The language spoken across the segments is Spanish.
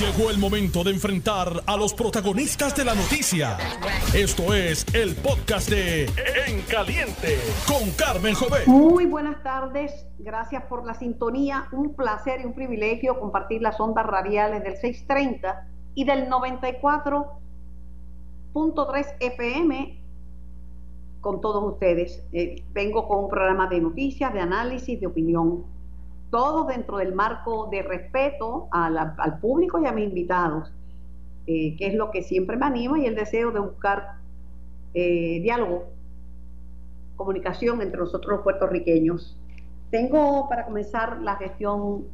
Llegó el momento de enfrentar a los protagonistas de la noticia. Esto es el podcast de En Caliente con Carmen Jovet. Muy buenas tardes, gracias por la sintonía. Un placer y un privilegio compartir las ondas radiales del 630 y del 94.3 FM con todos ustedes. Eh, vengo con un programa de noticias, de análisis, de opinión todo dentro del marco de respeto al público y a mis invitados, eh, que es lo que siempre me anima y el deseo de buscar eh, diálogo, comunicación entre nosotros los puertorriqueños. Tengo para comenzar la gestión,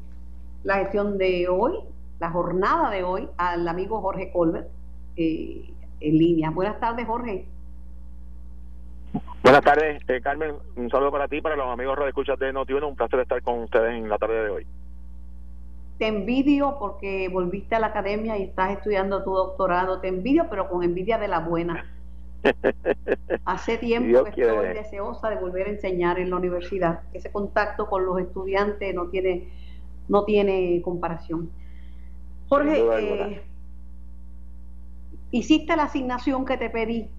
la gestión de hoy, la jornada de hoy, al amigo Jorge Colbert eh, en línea. Buenas tardes, Jorge. Buenas tardes, eh, Carmen. Un saludo para ti, para los amigos de escuchas de Notiuno. Un placer estar con ustedes en la tarde de hoy. Te envidio porque volviste a la academia y estás estudiando tu doctorado. Te envidio, pero con envidia de la buena. Hace tiempo que estoy deseosa de volver a enseñar en la universidad. Ese contacto con los estudiantes no tiene, no tiene comparación. Jorge, eh, hiciste la asignación que te pedí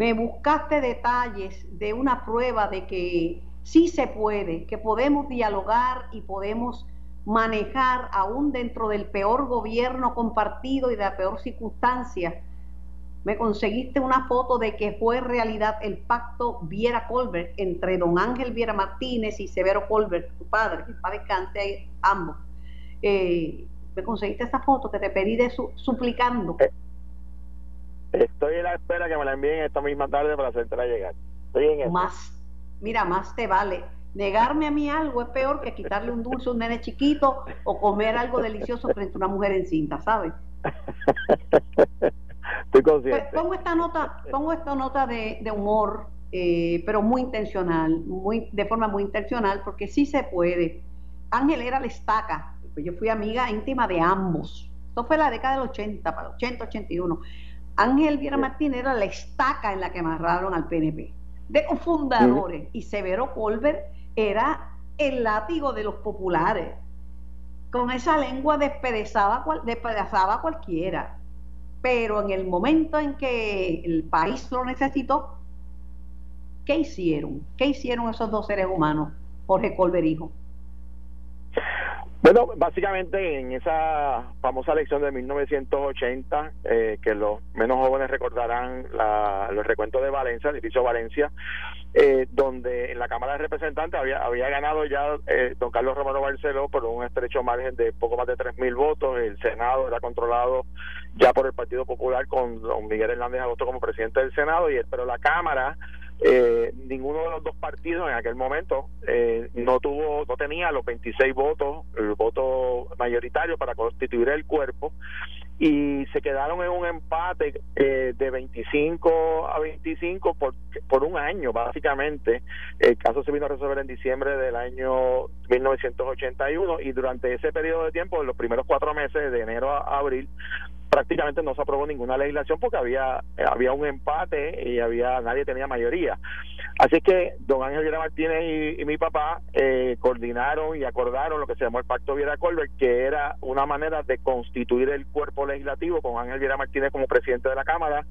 me buscaste detalles de una prueba de que sí se puede, que podemos dialogar y podemos manejar aún dentro del peor gobierno compartido y de la peor circunstancia. Me conseguiste una foto de que fue realidad el pacto Viera Colbert entre don Ángel Viera Martínez y Severo Colbert, tu padre, que para descanse ambos. Eh, me conseguiste esa foto que te pedí de su, suplicando. Estoy en la espera que me la envíen esta misma tarde para hacértela llegar. Estoy en eso. Más, mira, más te vale. Negarme a mí algo es peor que quitarle un dulce a un nene chiquito o comer algo delicioso frente a una mujer en cinta, ¿sabes? Estoy consciente. Pues, pongo esta nota, pongo esta nota de, humor, eh, pero muy intencional, muy de forma muy intencional, porque sí se puede. Ángel era la estaca, pues yo fui amiga íntima de ambos. Esto fue la década del 80, para el 80, 81. Ángel Viera Martínez era la estaca en la que amarraron al PNP, de los fundadores, y Severo Colbert era el látigo de los populares. Con esa lengua despedazaba, despedazaba a cualquiera. Pero en el momento en que el país lo necesitó, ¿qué hicieron? ¿Qué hicieron esos dos seres humanos, Jorge Colbert hijo? Bueno, básicamente en esa famosa elección de 1980, eh, que los menos jóvenes recordarán la, los recuentos de Valencia, el edificio Valencia, eh, donde en la Cámara de Representantes había, había ganado ya eh, don Carlos Romero Barceló por un estrecho margen de poco más de 3.000 votos, el Senado era controlado ya por el Partido Popular con don Miguel Hernández Agosto como presidente del Senado, y pero la Cámara eh, ninguno de los dos partidos en aquel momento eh, no tuvo no tenía los 26 votos el voto mayoritario para constituir el cuerpo y se quedaron en un empate eh, de 25 a 25 por, por un año básicamente. El caso se vino a resolver en diciembre del año 1981 y durante ese periodo de tiempo los primeros cuatro meses de enero a abril prácticamente no se aprobó ninguna legislación porque había había un empate y había nadie tenía mayoría. Así que don Ángel Viera Martínez y, mi papá eh, coordinaron y acordaron lo que se llamó el pacto Viera Colbert que era una manera de constituir el cuerpo legislativo con Ángel Viera Martínez como presidente de la cámara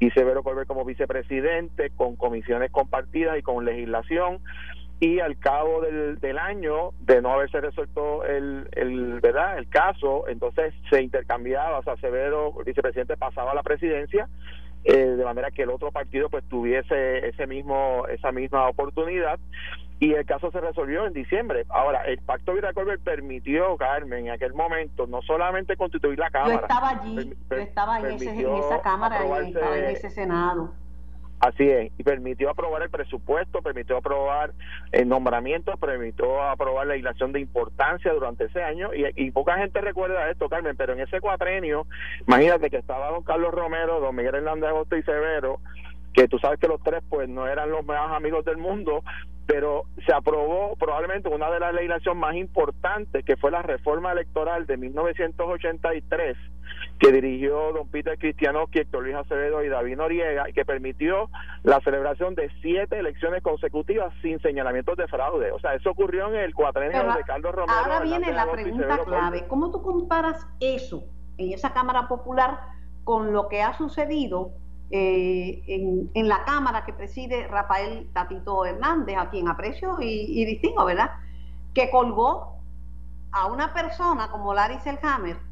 y Severo Colbert como vicepresidente con comisiones compartidas y con legislación y al cabo del, del año de no haberse resuelto el, el verdad el caso entonces se intercambiaba o sea Severo el vicepresidente pasaba a la presidencia eh, de manera que el otro partido pues tuviese ese mismo esa misma oportunidad y el caso se resolvió en diciembre. Ahora, el pacto Colbert permitió, Carmen, en aquel momento, no solamente constituir la Cámara. Yo estaba allí, yo estaba en, ese, en esa Cámara y estaba en ese Senado. Así es, y permitió aprobar el presupuesto, permitió aprobar el nombramiento, permitió aprobar la legislación de importancia durante ese año, y, poca gente recuerda esto, Carmen, pero en ese cuatrenio, imagínate que estaba don Carlos Romero, don Miguel Hernández Agosto y Severo, que tú sabes que los tres pues no eran los mejores amigos del mundo, pero se aprobó probablemente una de las legislaciones más importantes, que fue la reforma electoral de 1983, que dirigió don Peter Cristiano, Héctor Luis Acevedo y David Noriega, y que permitió la celebración de siete elecciones consecutivas sin señalamientos de fraude. O sea, eso ocurrió en el cuatrenio de Carlos Romero. Ahora viene la pregunta clave. ¿Cómo tú comparas eso en esa Cámara Popular con lo que ha sucedido eh, en, la Cámara que preside Rafael Tatito Hernández, a quien aprecio y, distingo, ¿verdad? Que colgó a una persona como Larry Selhammer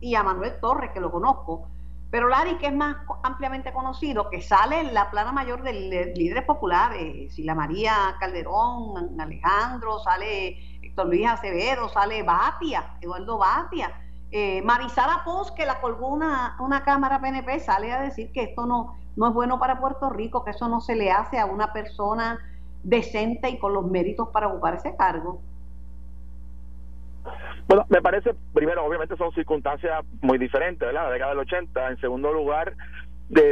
y a Manuel Torres, que lo conozco, pero Larry, que es más ampliamente conocido, que sale en la plana mayor de líderes populares, Sila María Calderón, Alejandro, sale Héctor Luis Acevedo, sale Batia, Eduardo Batia, eh, Marisara que la colgó una, una Cámara PNP, sale a decir que esto no, no es bueno para Puerto Rico, que eso no se le hace a una persona decente y con los méritos para ocupar ese cargo. Me parece, primero, obviamente son circunstancias muy diferentes, ¿verdad? La década del 80. En segundo lugar,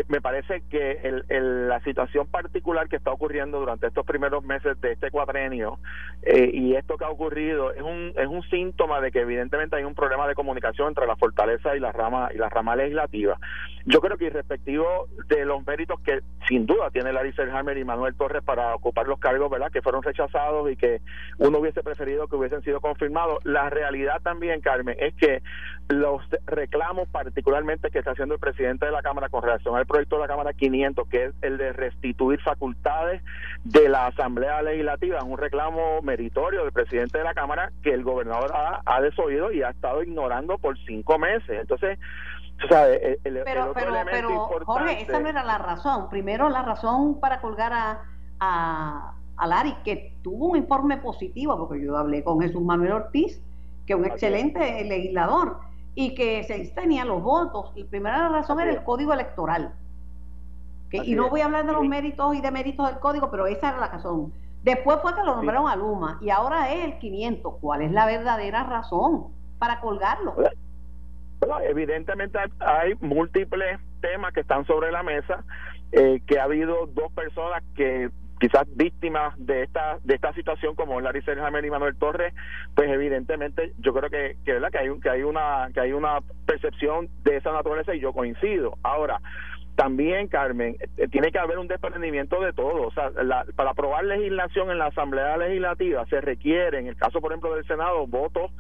me parece que la situación particular que está ocurriendo durante estos primeros meses de este cuatrenio eh, y esto que ha ocurrido es un, es un síntoma de que evidentemente hay un problema de comunicación entre la fortaleza y la rama y la rama legislativa. Yo creo que respectivo de los méritos que sin duda tiene Larry Selhammer y Manuel Torres para ocupar los cargos, ¿verdad? Que fueron rechazados y que uno hubiese preferido que hubiesen sido confirmados. La realidad también, Carmen, es que los reclamos particularmente que está haciendo el presidente de la Cámara con relación el proyecto de la Cámara 500, que es el de restituir facultades de la Asamblea Legislativa. Es un reclamo meritorio del presidente de la Cámara que el gobernador ha, desoído y ha estado ignorando por cinco meses. Entonces, ¿sabes? pero, pero, pero Jorge, esa no era la razón. Primero, la razón para colgar a, a, a Lari, que tuvo un informe positivo, porque yo hablé con Jesús Manuel Ortiz, que es un excelente legislador y que se tenía los votos. Y primera razón era el código electoral. Y no voy a hablar de los méritos y deméritos del código, pero esa era la razón. Después fue que lo nombraron a Luma y ahora es el 500. ¿Cuál es la verdadera razón para colgarlo? Bueno, evidentemente hay múltiples temas que están sobre la mesa, eh, que ha habido dos personas que quizás víctimas de esta de esta situación como Larry Selhammer y Manuel Torres pues evidentemente yo creo que que, ¿verdad? que hay que hay una que hay una percepción de esa naturaleza y yo coincido ahora también, Carmen, eh, tiene que haber un desprendimiento de todo. O sea, para aprobar legislación en la Asamblea Legislativa se requiere, en el caso, por ejemplo, del Senado, votos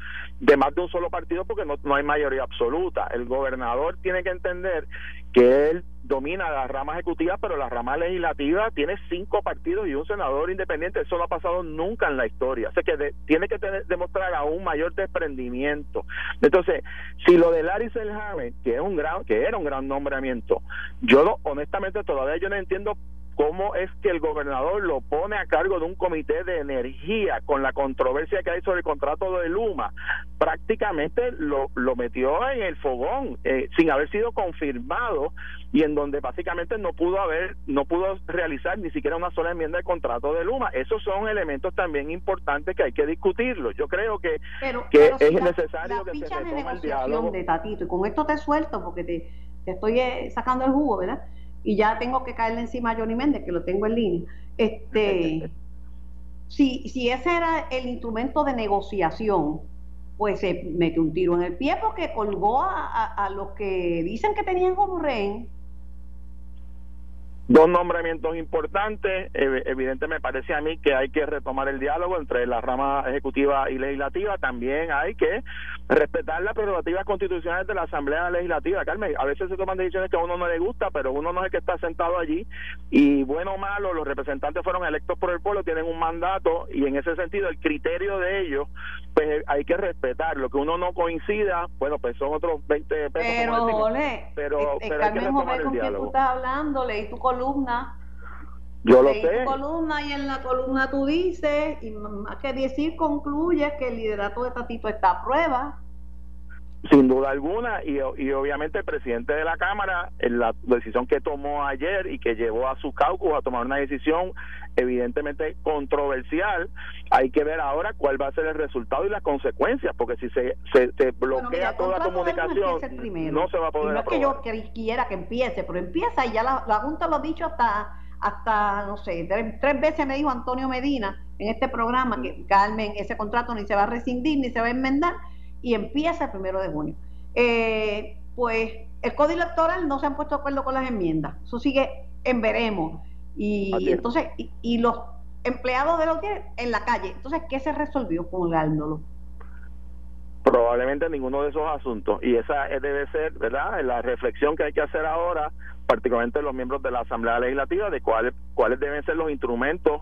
de más de un solo partido porque no, no hay mayoría absoluta. El gobernador tiene que entender que él domina la rama ejecutiva, pero la rama legislativa tiene cinco partidos y un senador independiente. Eso no ha pasado nunca en la historia. O sea que tiene que tener, demostrar aún mayor desprendimiento. Entonces, si lo de Larry Selhammer, que es un gran, que era un gran nombramiento, yo no, honestamente todavía yo no entiendo cómo es que el gobernador lo pone a cargo de un comité de energía con la controversia que hay sobre el contrato de Luma, prácticamente lo, lo metió en el fogón eh, sin haber sido confirmado y en donde básicamente no pudo haber, no pudo realizar ni siquiera una sola enmienda de contrato de Luma. Esos son elementos también importantes que hay que discutirlos. Yo creo que, que es necesario que se retome el diálogo. de Tatito, y con esto te suelto porque te, te estoy eh, sacando el jugo, ¿verdad? Y ya tengo que caerle encima a Johnny Méndez, que lo tengo en línea. Este, si, si ese era el instrumento de negociación, pues se metió un tiro en el pie porque colgó a, a, los que dicen que tenían como rehén Dos nombramientos importantes. Evidentemente me parece a mí que hay que retomar el diálogo entre la rama ejecutiva y legislativa. También hay que respetar las prerrogativas constitucionales de la Asamblea Legislativa. Carmen, a veces se toman decisiones que a uno no le gusta, pero uno no es el que está sentado allí. Y bueno o malo, los representantes fueron electos por el pueblo, tienen un mandato y en ese sentido el criterio de ellos, pues hay que respetar. Lo que uno no coincida, bueno, pues son otros 20 pesos. Pero, pero, pero hay que retomar el diálogo. Tú estás hablando, leí tu columna. Yo lo sé. columna y en la columna tú dices, y más que decir, concluye que el liderato de Tatito está a prueba. Sin duda alguna, y, y obviamente el presidente de la Cámara, en la decisión que tomó ayer y que llevó a su caucus a tomar una decisión evidentemente controversial, hay que ver ahora cuál va a ser el resultado y las consecuencias, porque si se, se, bloquea toda la comunicación, no se va a poder no es que yo quiera que empiece, pero empieza y ya la, la Junta lo ha dicho hasta hasta, no sé, tres, veces me dijo Antonio Medina en este programa que Carmen, ese contrato ni se va a rescindir ni se va a enmendar y empieza el primero de junio. Eh, pues el código electoral no se han puesto de acuerdo con las enmiendas, eso sigue en veremos. Y, entonces, y, los empleados de los en la calle, entonces, ¿qué se resolvió colgándolo? Probablemente ninguno de esos asuntos. Y esa debe ser, ¿verdad?, la reflexión que hay que hacer ahora particularmente los miembros de la Asamblea Legislativa, de cuáles cuáles deben ser los instrumentos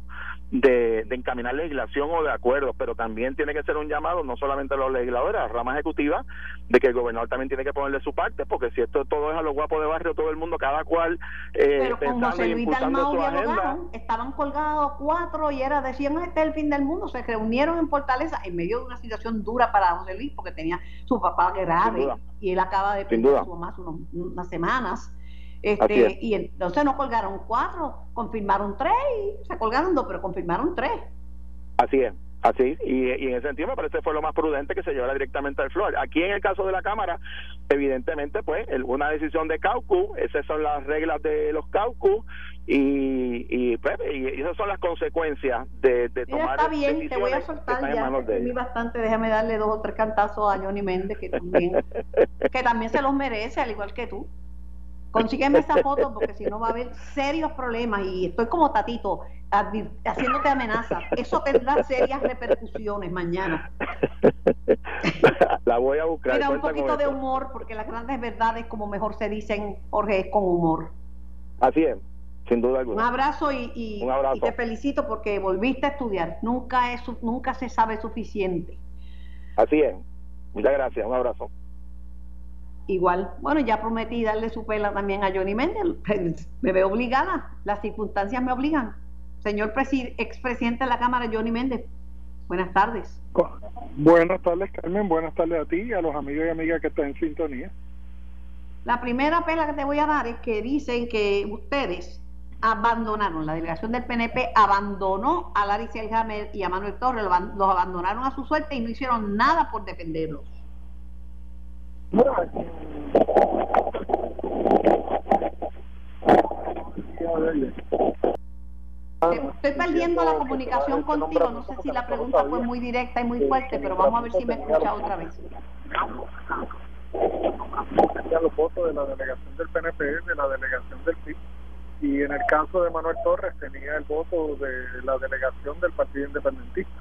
de, encaminar legislación o de acuerdos, pero también tiene que ser un llamado no solamente a los legisladores, a la rama ejecutiva, de que el gobernador también tiene que ponerle su parte, porque si esto todo es a los guapos de barrio, todo el mundo, cada cual eh, pero con José Luis Dalmau estaban colgados cuatro y era, decían, este es el fin del mundo, se reunieron en Fortaleza en medio de una situación dura para José Luis, porque tenía su papá grave y él acaba de perder su mamá hace unas semanas este, y entonces no colgaron cuatro, confirmaron tres y se colgaron dos, pero confirmaron tres. Así es. Así, y, en ese sentido me parece fue lo más prudente que se llevara directamente al flor. Aquí en el caso de la Cámara, evidentemente, pues, una decisión de caucus, esas son las reglas de los caucus, y, y, pues, y esas son las consecuencias de, de tomar está bien, te voy a soltar ya, de bastante, déjame darle dos o tres cantazos a Johnny Méndez, que también, que también se los merece, al igual que tú. Consígueme esa foto porque si no va a haber serios problemas y estoy como tatito haciéndote amenaza. Eso tendrá serias repercusiones mañana. La voy a buscar. Mira, un poquito de humor porque las grandes verdades, como mejor se dicen, Jorge, es con humor. Así es, sin duda alguna. Un abrazo y, te felicito porque volviste a estudiar. Nunca, es, nunca se sabe suficiente. Así es. Muchas gracias. Un abrazo igual, bueno, ya prometí darle su pela también a Johnny Méndez, me veo obligada, las circunstancias me obligan. Señor expresidente de la Cámara, Johnny Méndez, buenas tardes. Buenas tardes, Carmen, buenas tardes a ti y a los amigos y amigas que están en sintonía. La primera pela que te voy a dar es que dicen que ustedes abandonaron, la delegación del PNP abandonó a Larry Selhammer y a Manuel Torres, los abandonaron a su suerte y no hicieron nada por defenderlos. Estoy perdiendo la comunicación contigo. No sé si la pregunta fue muy directa y muy fuerte, pero vamos a ver si me escucha otra vez. Los votos de la delegación del PNP, de la delegación del PIB, y en el caso de Manuel Torres tenía el voto de la delegación del Partido Independentista.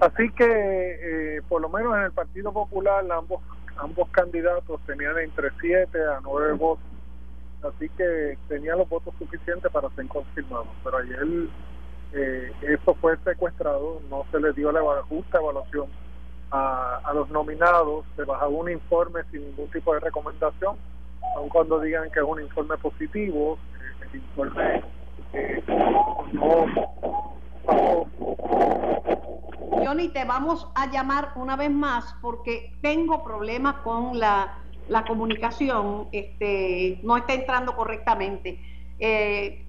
Así que, eh, por lo menos en el Partido Popular, ambos ambos candidatos tenían entre 7 a 9 votos, así que tenía los votos suficientes para ser confirmados. Pero ayer eh, eso fue secuestrado, no se le dio la justa evaluación a, los nominados, se bajó un informe sin ningún tipo de recomendación, aun cuando digan que es un informe positivo, eh, el informe eh, no Johnny, te vamos a llamar una vez más porque tengo problemas con la, comunicación, este, no está entrando correctamente. Eh,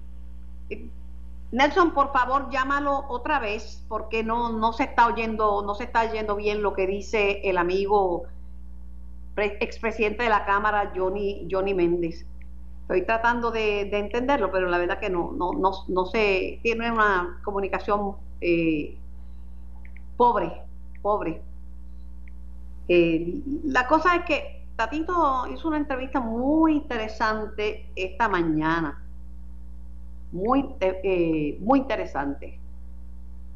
Nelson, por favor, llámalo otra vez porque no, no se está oyendo, no se está oyendo bien lo que dice el amigo expresidente de la Cámara, Johnny, Johnny Méndez. Estoy tratando de, entenderlo, pero la verdad que no, no, no, se tiene una comunicación eh, pobre, pobre. Eh, la cosa es que Tatito hizo una entrevista muy interesante esta mañana, muy, eh, muy interesante.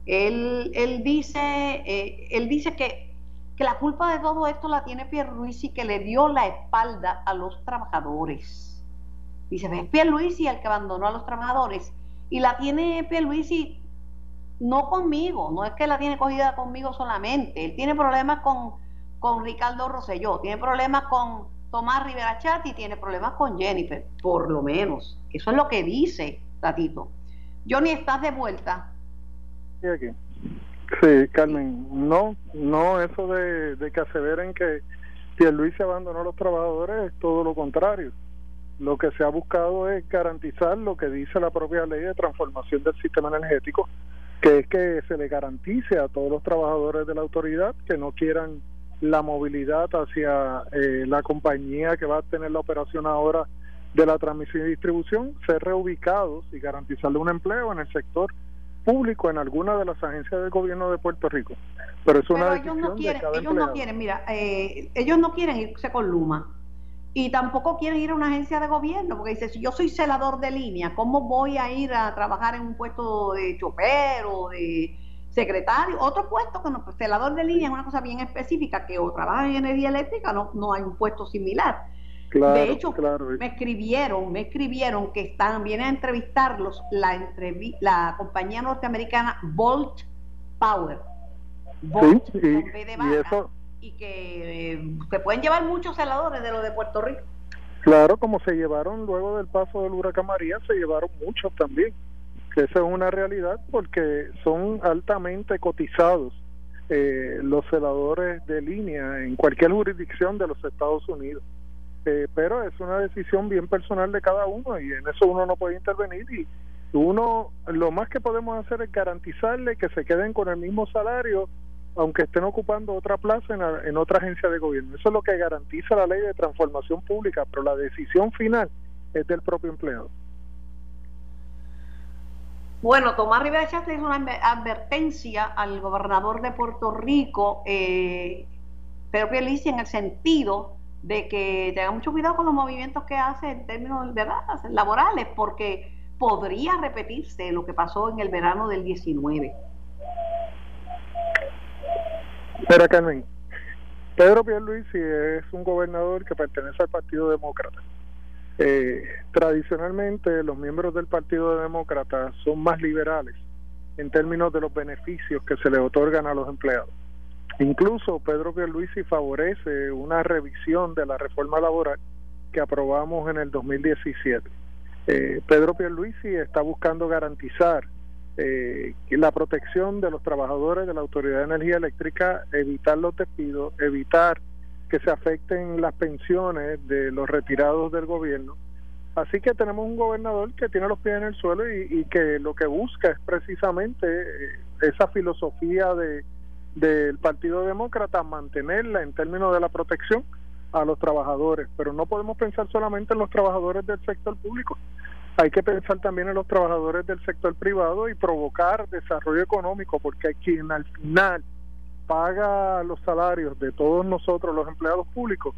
Él, él dice, él dice que, que, la culpa de todo esto la tiene Pierluisi que le dio la espalda a los trabajadores Dice, ves Pierluisi el que abandonó a los trabajadores. Y la tiene Pierluisi no conmigo, no es que la tiene cogida conmigo solamente. Él tiene problemas con, con Ricardo Rosselló, tiene problemas con Tomás Rivera Chat y tiene problemas con Jennifer, por lo menos. Eso es lo que dice Tatito. Johnny, ¿estás de vuelta? Sí, aquí. Sí, Carmen, no, no, eso de, de que aseveren que Pierluisi abandonó a los trabajadores es todo lo contrario. Lo que se ha buscado es garantizar lo que dice la propia ley de transformación del sistema energético, que es que se le garantice a todos los trabajadores de la autoridad que no quieran la movilidad hacia eh, la compañía que va a tener la operación ahora de la transmisión y distribución, ser reubicados y garantizarle un empleo en el sector público en alguna de las agencias del gobierno de Puerto Rico. Pero es una ellos no quieren, ellos no quieren, mira, eh, ellos no quieren irse con Luma y tampoco quieren ir a una agencia de gobierno porque dice, si yo soy celador de línea, ¿cómo voy a ir a trabajar en un puesto de chofer o de secretario? Otro puesto que no, pues, celador de línea es una cosa bien específica que o trabaja en energía eléctrica no, no hay un puesto similar de hecho, me escribieron, me escribieron que están, vienen a entrevistarlos la, la compañía norteamericana Volt Power. Volt, y, y, que eh, se pueden llevar muchos celadores de los de Puerto Rico. Claro, como se llevaron luego del paso del huracán María, se llevaron muchos también. Que esa es una realidad porque son altamente cotizados eh, los celadores de línea en cualquier jurisdicción de los Estados Unidos. Eh, pero es una decisión bien personal de cada uno y en eso uno no puede intervenir y uno lo más que podemos hacer es garantizarle que se queden con el mismo salario aunque estén ocupando otra plaza en, en otra agencia de gobierno. Eso es lo que garantiza la ley de transformación pública, pero la decisión final es del propio empleado. Bueno, Tomás Rivera Chávez hizo una advertencia al gobernador de Puerto Rico, eh, Pedro en el sentido de que tenga mucho cuidado con los movimientos que hace en términos laborales, porque podría repetirse lo que pasó en el verano del 19. Espera, Carmen. Pedro Pierluisi es un gobernador que pertenece al Partido Demócrata. Eh, tradicionalmente, los miembros del Partido Demócrata son más liberales en términos de los beneficios que se le otorgan a los empleados. Incluso Pedro Pierluisi favorece una revisión de la reforma laboral que aprobamos en el 2017. Eh, Pedro Pierluisi está buscando garantizar eh, la protección de los trabajadores de la Autoridad de Energía Eléctrica, evitar los despidos, evitar que se afecten las pensiones de los retirados del gobierno. Así que tenemos un gobernador que tiene los pies en el suelo y que lo que busca es precisamente eh, esa filosofía de del Partido Demócrata mantenerla en términos de la protección a los trabajadores, pero no podemos pensar solamente en los trabajadores del sector público, hay que pensar también en los trabajadores del sector privado y provocar desarrollo económico, porque quien al final paga los salarios de todos nosotros, los empleados públicos,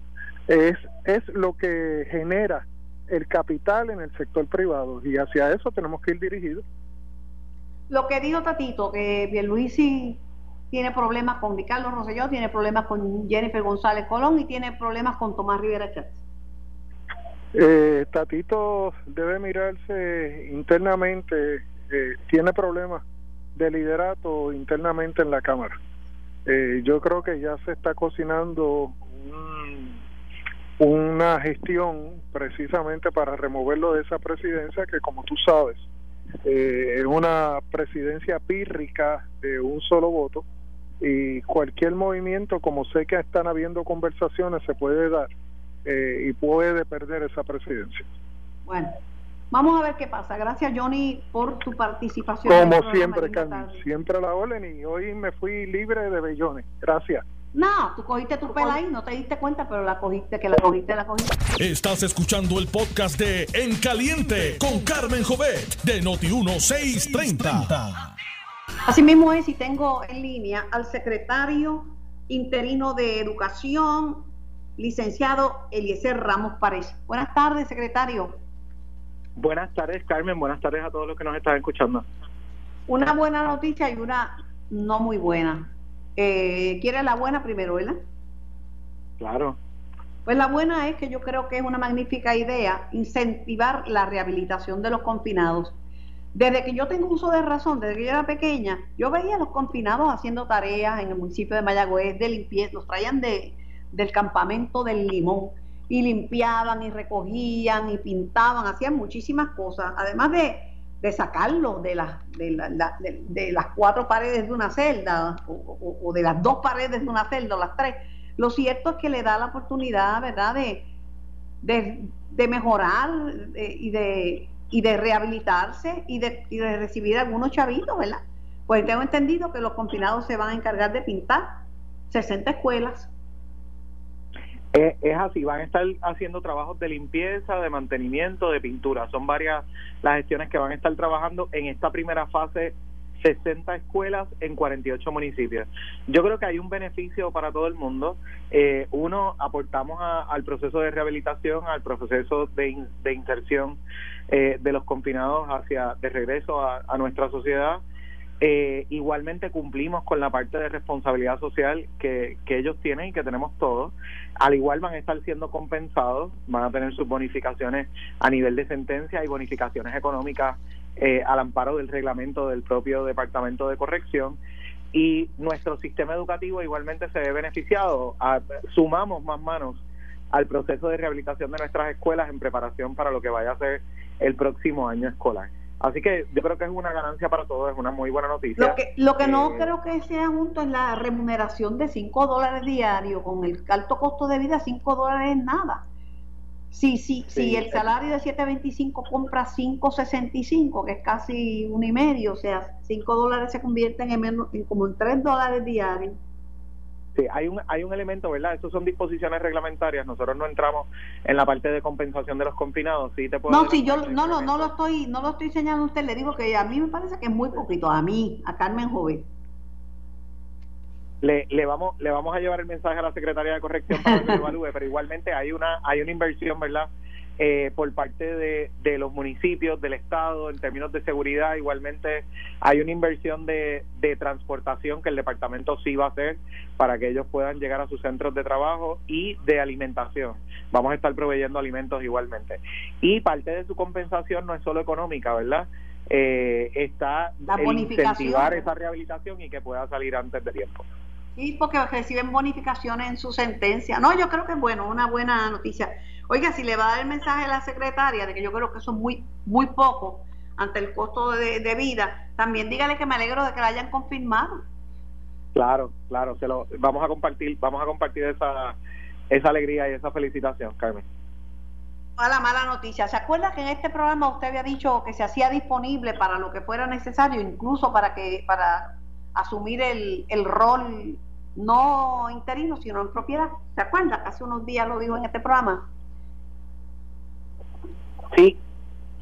es, es lo que genera el capital en el sector privado y hacia eso tenemos que ir dirigidos. Lo que dijo Tatito, que Pierluisi tiene problemas con Ricardo Rosselló, tiene problemas con Jennifer González Colón y tiene problemas con Tomás Rivera Chávez. Eh, Tatito debe mirarse internamente, eh, tiene problemas de liderato internamente en la Cámara. Eh, yo creo que ya se está cocinando una gestión precisamente para removerlo de esa presidencia que como tú sabes es una presidencia pírrica de un solo voto y cualquier movimiento, como sé que están habiendo conversaciones, se puede dar eh, y puede perder esa presidencia. Bueno, vamos a ver qué pasa. Gracias, Johnny, por tu participación. Como siempre, Carmen, siempre a la orden y hoy me fui libre de bellones. Gracias. No, tú cogiste tu pela ahí, no te diste cuenta, pero la cogiste, que la cogiste, la cogiste. Estás escuchando el podcast de En Caliente con Carmen Jovet de Noti1630. Asimismo es, y tengo en línea al secretario interino de Educación, licenciado Eliezer Ramos Párez. Buenas tardes, secretario. Buenas tardes, Carmen. Buenas tardes a todos los que nos están escuchando. Una buena noticia y una no muy buena. Eh, ¿Quiere la buena primero, verdad? Claro. Pues la buena es que yo creo que es una magnífica idea incentivar la rehabilitación de los confinados desde que yo tengo uso de razón, desde que yo era pequeña, yo veía a los confinados haciendo tareas en el municipio de Mayagüez de limpieza, los traían de, del campamento del Limón y limpiaban y recogían y pintaban, hacían muchísimas cosas, además de, de sacarlos de las, de, las cuatro paredes de una celda o, de las dos paredes de una celda o las tres, Lo cierto es que le da la oportunidad, ¿verdad?, de, de, mejorar y, de, y de rehabilitarse y de, y de recibir algunos chavitos, ¿verdad? Pues tengo entendido que los confinados se van a encargar de pintar 60 escuelas. Es, así, van a estar haciendo trabajos de limpieza, de mantenimiento, de pintura. Son varias las gestiones que van a estar trabajando en esta primera fase 60 escuelas en 48 municipios. Yo creo que hay un beneficio para todo el mundo. Eh, uno, aportamos al proceso de rehabilitación, al proceso de, de inserción eh, de los confinados hacia de regreso a, a nuestra sociedad eh, igualmente cumplimos con la parte de responsabilidad social que, que ellos tienen y que tenemos todos. Al igual van a estar siendo compensados, van a tener sus bonificaciones a nivel de sentencia y bonificaciones económicas eh, al amparo del reglamento del propio Departamento de Corrección. Y nuestro sistema educativo igualmente se ve beneficiado. sumamos más manos al proceso de rehabilitación de nuestras escuelas en preparación para lo que vaya a ser el próximo año escolar. Así que yo creo que es una ganancia para todos, es una muy buena noticia. Lo que, lo que no eh, creo que sea junto es la remuneración de 5 dólares diario, con el alto costo de vida, 5 dólares es nada. Si, sí, si el salario de 7.25 compra 5.65, que es casi un y medio, o sea, 5 dólares se convierten en, menos, en como en 3 dólares diarios. Sí, hay un, hay un elemento, ¿verdad? Estos son disposiciones reglamentarias. Nosotros no entramos en la parte de compensación de los confinados. Sí te puedo no, sí, yo no, no, no lo estoy, no lo estoy señalando a usted. Le digo que a mí me parece que es muy poquito. A mí, a Carmen Joven. Le, le vamos, le vamos a llevar el mensaje a la secretaria de corrección para que lo evalúe, pero igualmente hay una, hay una inversión, ¿verdad? Eh, por parte de, de, los municipios, del Estado, en términos de seguridad. Igualmente hay una inversión de, de transportación que el departamento sí va a hacer para que ellos puedan llegar a sus centros de trabajo y de alimentación. Vamos a estar proveyendo alimentos igualmente. Y parte de su compensación no es solo económica, ¿verdad? Eh, está en incentivar esa rehabilitación y que pueda salir antes de tiempo. Sí, porque reciben bonificaciones en su sentencia. No, yo creo que es bueno, una buena noticia. Oiga, si le va a dar el mensaje a la secretaria de que yo creo que eso es muy, muy poco ante el costo de, vida, también dígale que me alegro de que la hayan confirmado. Claro, claro, se lo vamos a compartir, vamos a compartir esa esa alegría y esa felicitación, Carmen. A la mala noticia. ¿Se acuerda que en este programa usted había dicho que se hacía disponible para lo que fuera necesario, incluso para que para asumir el, el rol no interino, sino en propiedad? ¿Se acuerda? Hace unos días lo dijo en este programa. Sí,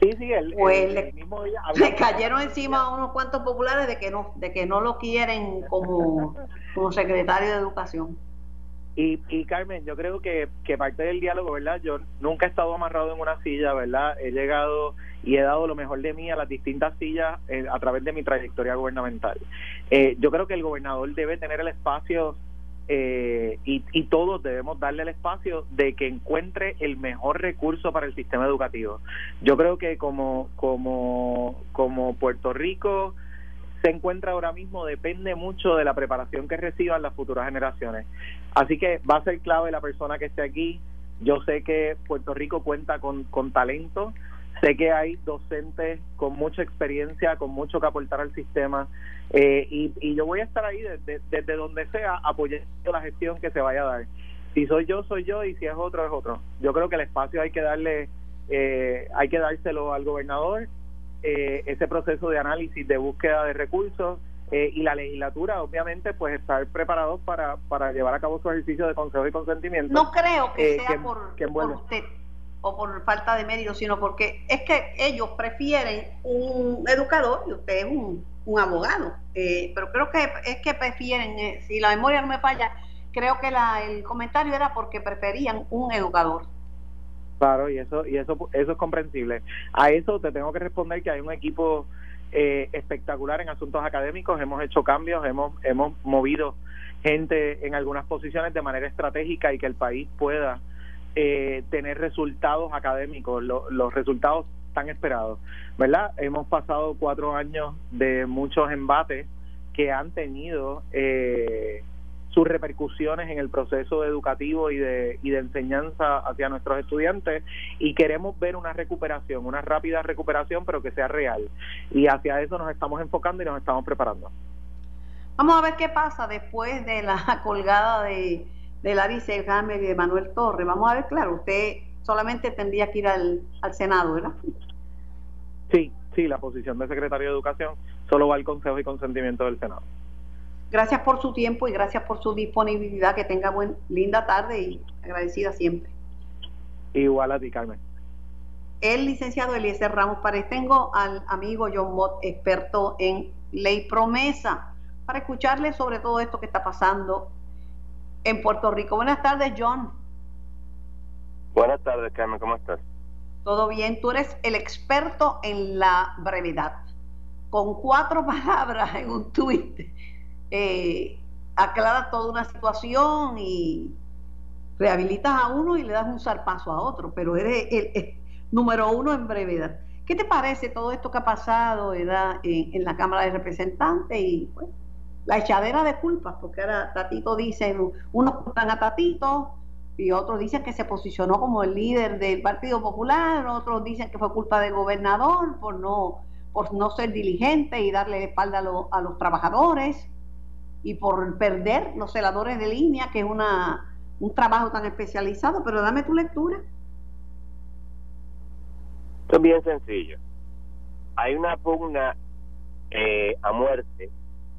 sí, sí, el, pues le, mismo día. Le cayeron encima a unos cuantos populares de que no, de que no lo quieren como, como secretario de Educación. Y, y Carmen, yo creo que, que parte del diálogo, ¿verdad? Yo nunca he estado amarrado en una silla, ¿verdad? He llegado y he dado lo mejor de mí a las distintas sillas eh, a través de mi trayectoria gubernamental. Eh, yo creo que el gobernador debe tener el espacio eh, y, y, todos debemos darle el espacio de que encuentre el mejor recurso para el sistema educativo. Yo creo que como, como, como Puerto Rico se encuentra ahora mismo depende mucho de la preparación que reciban las futuras generaciones. Así que va a ser clave la persona que esté aquí. Yo sé que Puerto Rico cuenta con, con talento, Sé que hay docentes con mucha experiencia, con mucho que aportar al sistema, eh, y, y, yo voy a estar ahí desde, desde donde sea apoyando la gestión que se vaya a dar. Si soy yo, soy yo, y si es otro, es otro. Yo creo que el espacio hay que darle, eh, hay que dárselo al gobernador, eh, ese proceso de análisis, de búsqueda de recursos, y la legislatura, obviamente, pues estar preparados para, para llevar a cabo su ejercicio de consejo y consentimiento. No creo que sea por, por usted o por falta de mérito, sino porque es que ellos prefieren un educador y usted es un, abogado. Eh, pero creo que es que prefieren, eh, si la memoria no me falla, creo que la, el comentario era porque preferían un educador. Claro, y eso y eso eso es comprensible. A eso te tengo que responder que hay un equipo eh, espectacular en asuntos académicos, hemos hecho cambios, hemos hemos movido gente en algunas posiciones de manera estratégica y que el país pueda eh, tener resultados académicos, los resultados tan esperados, ¿verdad? Hemos pasado cuatro años de muchos embates que han tenido eh, sus repercusiones en el proceso educativo y de, y de enseñanza hacia nuestros estudiantes y queremos ver una recuperación, una rápida recuperación, pero que sea real. Y hacia eso nos estamos enfocando y nos estamos preparando. Vamos a ver qué pasa después de la colgada de de Larry Selhammer y de Manuel Torres. Vamos a ver, claro, usted solamente tendría que ir al, al Senado, ¿verdad? Sí, sí, la posición de secretario de Educación solo va al Consejo y consentimiento del Senado. Gracias por su tiempo y gracias por su disponibilidad. Que tenga buen, linda tarde y agradecida siempre. Igual a ti, Carmen. El licenciado Eliezer Ramos Párez. Tengo al amigo John Mott, experto en ley promesa, para escucharle sobre todo esto que está pasando en Puerto Rico. Buenas tardes, John. Buenas tardes, Carmen. ¿Cómo estás? Todo bien. Tú eres el experto en la brevedad. Con cuatro palabras en un tuit eh, aclara toda una situación y rehabilitas a uno y le das un zarpazo a otro, pero eres el, número uno en brevedad. ¿Qué te parece todo esto que ha pasado En, en, la Cámara de Representantes y pues, la echadera de culpas? Porque ahora Tatito dice, unos culpan a Tatito y otros dicen que se posicionó como el líder del Partido Popular, otros dicen que fue culpa del gobernador por no, por no ser diligente y darle espalda a, a los trabajadores y por perder los celadores de línea, que es una, un trabajo tan especializado, pero dame tu lectura. Esto es bien sencillo. Hay una pugna eh, a muerte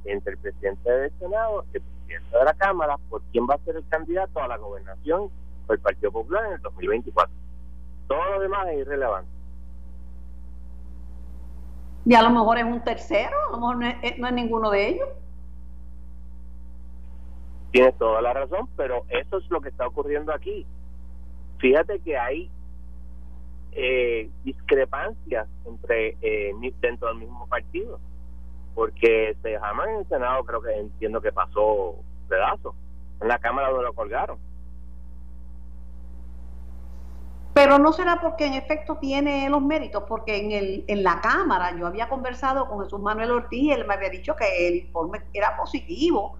entre el presidente del Senado el presidente de la Cámara por quién va a ser el candidato a la gobernación por el Partido Popular en el 2024. Todo lo demás es irrelevante. Y a lo mejor es un tercero, a lo mejor no es, no es ninguno de ellos. Tienes toda la razón, pero eso es lo que está ocurriendo aquí. Fíjate que hay eh, discrepancias entre eh, dentro del mismo partido, porque se jamás en el Senado creo que entiendo que pasó pedazo, en la Cámara donde lo colgaron. Pero no será porque en efecto tiene los méritos, porque en, el, en la Cámara yo había conversado con Jesús Manuel Ortiz y él me había dicho que el informe era positivo,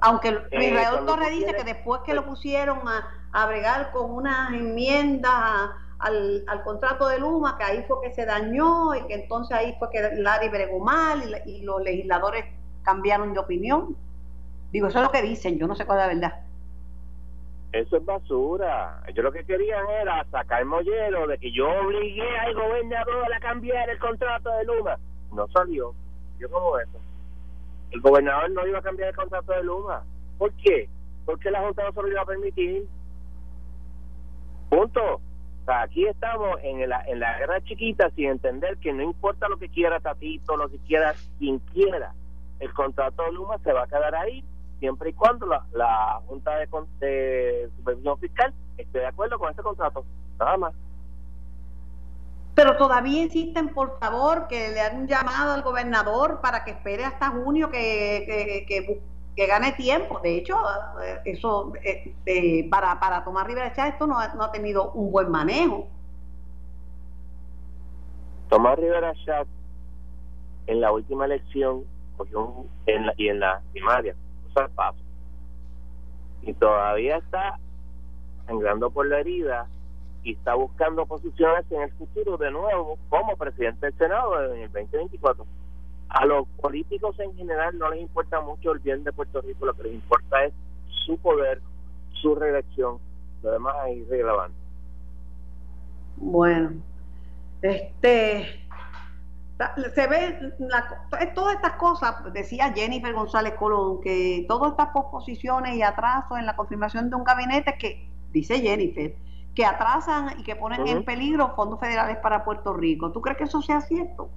aunque eh, Israel Torres dice que después que lo pusieron a, a bregar con unas enmiendas al, contrato de Luma, que ahí fue que se dañó y que entonces ahí fue que Larry bregó mal y, los legisladores cambiaron de opinión. Digo, eso es lo que dicen, yo no sé cuál es la verdad. Eso es basura. Yo lo que querían era sacar mollero de que yo obligué al gobernador a cambiar el contrato de Luma. No salió. Yo como eso el gobernador no iba a cambiar el contrato de Luma. ¿Por qué? Porque la Junta no se lo iba a permitir. Punto. Aquí estamos en la, en la guerra chiquita sin entender que no importa lo que quiera Tatito, lo que quiera quien quiera, el contrato de Luma se va a quedar ahí siempre y cuando la, la Junta de, de Supervisión Fiscal esté de acuerdo con ese contrato. Nada más pero todavía insisten, por favor, que le un llamado al gobernador para que espere hasta junio que, que, gane tiempo. De hecho, eh, eso este, para, para tomar Rivera Chávez esto no no ha tenido un buen manejo. Tomás Rivera Chat en la última elección en la, y en la primaria o paso y todavía está sangrando por la herida y está buscando posiciones en el futuro de nuevo como presidente del Senado en el 2024. A los políticos en general no les importa mucho el bien de Puerto Rico, lo que les importa es su poder, su reelección, lo demás es irrelevante. Bueno, este se ve todas estas cosas, decía Jennifer González Colón, que todas estas posposiciones y atrasos en la confirmación de un gabinete que, dice Jennifer, que atrasan y que ponen en peligro fondos federales para Puerto Rico. ¿Tú crees que eso sea cierto?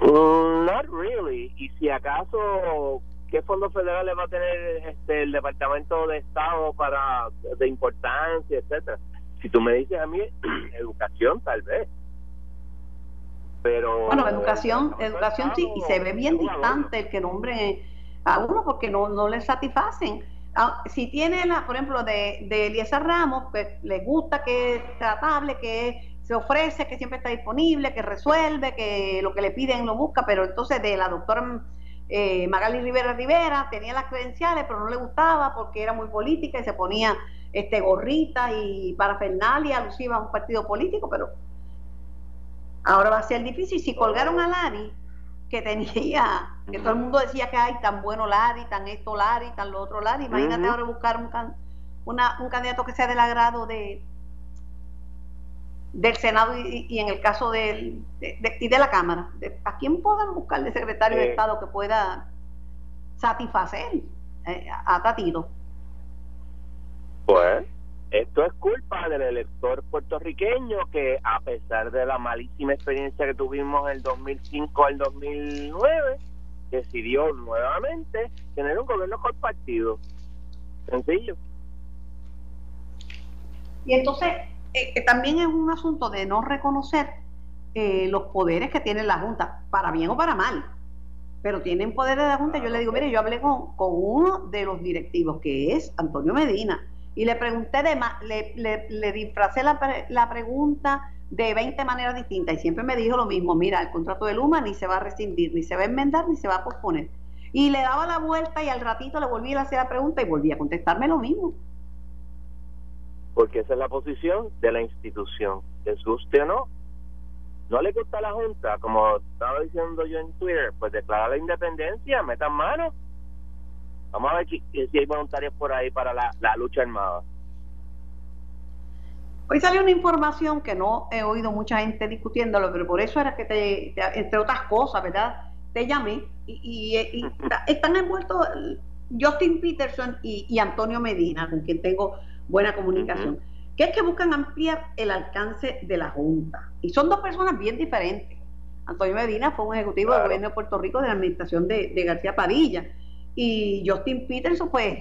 Mm, not really. Y si acaso, ¿qué fondos federales va a tener este el Departamento de Estado para de importancia, etcétera? Si tú me dices a mí, educación tal vez. Pero bueno, educación, educación sí, y se ve bien distante el que nombre a uno porque no, no le satisfacen Ah, si tiene, la, por ejemplo, de, de Eliezer Ramos, pues le gusta que es tratable, que se ofrece, que siempre está disponible, que resuelve, que lo que le piden lo busca, pero entonces de la doctora eh, Magali Rivera Rivera tenía las credenciales, pero no le gustaba porque era muy política y se ponía este gorrita y parafernalia alusiva a un partido político, pero ahora va a ser difícil. Si colgaron a Lari, que tenía, que todo el mundo decía que hay tan bueno Lari, tan esto Lari, tan lo otro Lari. Imagínate ahora buscar un, una, un candidato que sea del agrado de del Senado y, en el caso de, y de la Cámara. ¿A quién puedan buscar de secretario de Estado que pueda satisfacer eh, a Tatito? Pues esto es culpa del elector puertorriqueño que a pesar de la malísima experiencia que tuvimos en el 2005 al 2009, decidió nuevamente tener un gobierno compartido. Sencillo. Y entonces, eh, eh, también es un asunto de no reconocer eh, los poderes que tiene la Junta, para bien o para mal. Pero tienen poderes de la Junta. Yo le digo, mire, yo hablé con, con uno de los directivos, que es Antonio Medina, y le pregunté, de le, le, le disfracé la, la pregunta de 20 maneras distintas y siempre me dijo lo mismo, mira, el contrato de Luma ni se va a rescindir, ni se va a enmendar, ni se va a posponer. Y le daba la vuelta y al ratito le volví a hacer la pregunta y volví a contestarme lo mismo porque esa es la posición de la institución. Les guste o no, no le gusta a la Junta, como estaba diciendo yo en Twitter, pues declara la independencia, metan mano. Vamos a ver si, hay voluntarios por ahí para la, lucha armada. Hoy salió una información que no he oído mucha gente discutiéndolo, pero por eso era que te, entre otras cosas, ¿verdad? Te llamé y, están envueltos Justin Peterson y, y Antonio Medina, con quien tengo buena comunicación, que es que buscan ampliar el alcance de la Junta. Y son dos personas bien diferentes. Antonio Medina fue un ejecutivo del gobierno de Puerto Rico de la administración de, García Padilla. Y Justin Peterson, pues,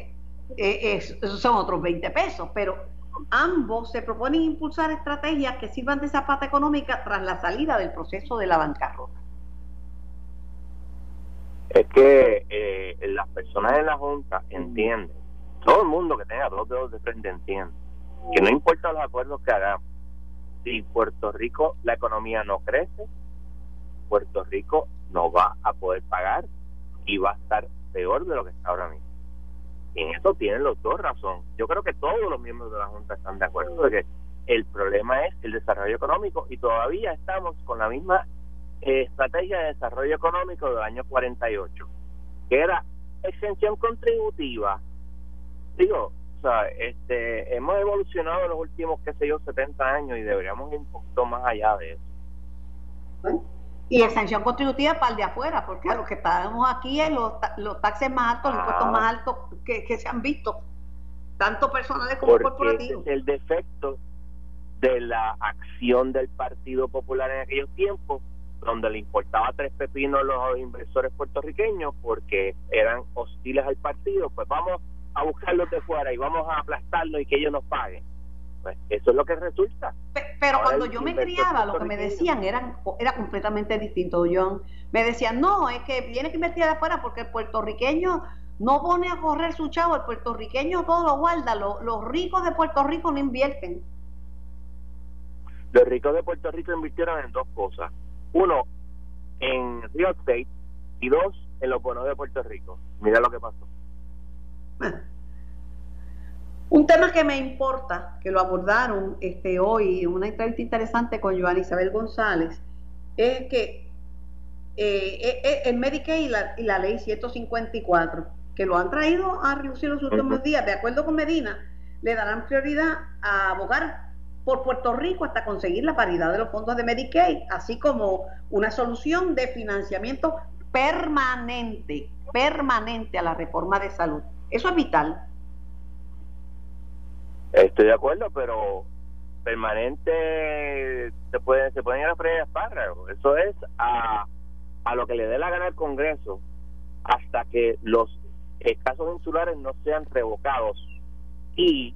eh, son otros 20 pesos. Pero ambos se proponen impulsar estrategias que sirvan de zapata económica tras la salida del proceso de la bancarrota. Es que eh, las personas en la Junta entienden todo el mundo que tenga dos dedos de frente entiende que no importa los acuerdos que hagamos, si Puerto Rico la economía no crece, Puerto Rico no va a poder pagar y va a estar peor de lo que está ahora mismo. Y en eso tienen los dos razón. Yo creo que todos los miembros de la Junta están de acuerdo de que el problema es el desarrollo económico y todavía estamos con la misma eh, estrategia de desarrollo económico del año 48, que era exención contributiva digo, o sea, este, hemos evolucionado en los últimos, qué sé yo, 70 años y deberíamos ir un poquito más allá de eso. y exención contributiva para el de afuera, porque a los que estamos aquí es los, los taxes más altos, los impuestos más altos que, se han visto, tanto personales como corporativos. es el defecto de la acción del Partido Popular en aquellos tiempos, donde le importaba tres pepinos a los inversores puertorriqueños porque eran hostiles al partido, pues vamos a buscarlos de fuera y vamos a aplastarlos y que ellos nos paguen. Pues eso es lo que resulta. Pero cuando yo me criaba, lo que me decían eran, era completamente distinto, John. Me decían, no, es que viene que invertir de afuera porque el puertorriqueño no pone a correr su chavo, el puertorriqueño todo lo guarda, los, ricos de Puerto Rico no invierten. Los ricos de Puerto Rico invirtieron en dos cosas. Uno, en real estate y dos, en los bonos de Puerto Rico. Mira lo que pasó. Un tema que me importa, que lo abordaron este, hoy en una entrevista interesante con Joan Isabel González, es que eh, eh, eh, el Medicaid y la, y la ley 154, que lo han traído a reducir los últimos días, de acuerdo con Medina, le darán prioridad a abogar por Puerto Rico hasta conseguir la paridad de los fondos de Medicaid, así como una solución de financiamiento permanente, permanente a la reforma de salud. Eso es vital. Estoy de acuerdo, pero permanente se pueden se pueden ir a freír espárragos. Eso es a, a lo que le dé la gana al Congreso hasta que los casos insulares no sean revocados. Y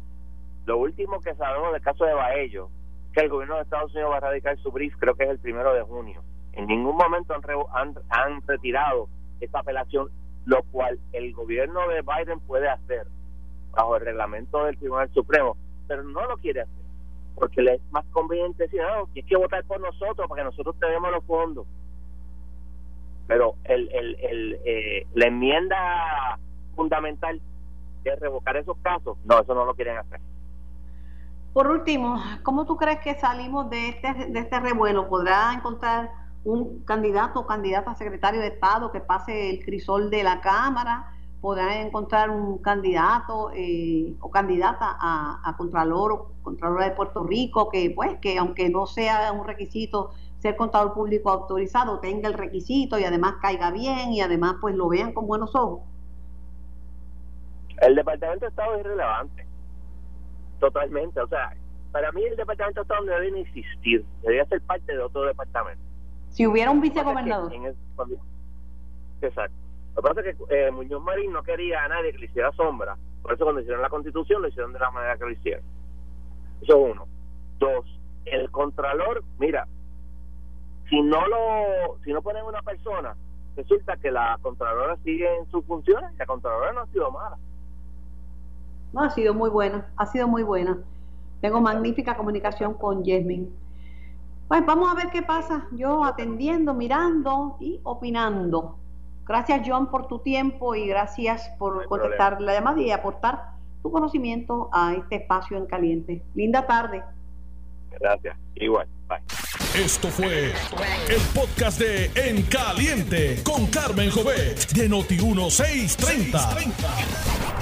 lo último que sabemos del caso de Baello, que el gobierno de Estados Unidos va a radicar su brief, creo que es el primero de junio. En ningún momento han, han, han retirado esa apelación lo cual el gobierno de Biden puede hacer bajo el reglamento del Tribunal Supremo, pero no lo quiere hacer, porque le es más conveniente decir, no, hay que votar por nosotros para que nosotros tenemos los fondos. Pero el, el, el, eh, la enmienda fundamental es revocar esos casos, no, eso no lo quieren hacer. Por último, ¿cómo tú crees que salimos de este, de este revuelo? ¿Podrá encontrar un candidato o candidata a secretario de Estado que pase el crisol de la Cámara, podrán encontrar un candidato eh, o candidata a, a, Contralor o Contralora de Puerto Rico, que pues que aunque no sea un requisito ser contador público autorizado, tenga el requisito y además caiga bien y además pues lo vean con buenos ojos. El Departamento de Estado es irrelevante, totalmente. O sea, para mí el Departamento de Estado no debe existir, debería ser parte de otro departamento. Si hubiera un vicegobernador. exacto. Lo que pasa es que eh, Muñoz Marín no quería a nadie que le hiciera sombra. Por eso cuando hicieron la constitución lo hicieron de la manera que lo hicieron. Eso uno. Dos, el contralor, mira, si no lo, si no ponen una persona, resulta que la contralora sigue en sus funciones y la contralora no ha sido mala. No, ha sido muy buena, ha sido muy buena. Tengo magnífica comunicación con Yasmin. Pues vamos a ver qué pasa. Yo atendiendo, mirando y opinando. Gracias John por tu tiempo y gracias por contestar la llamada y aportar tu conocimiento a este espacio en caliente. Linda tarde. Gracias. Igual. Bye. Esto fue el podcast de En Caliente con Carmen Jovet de Noti 1630.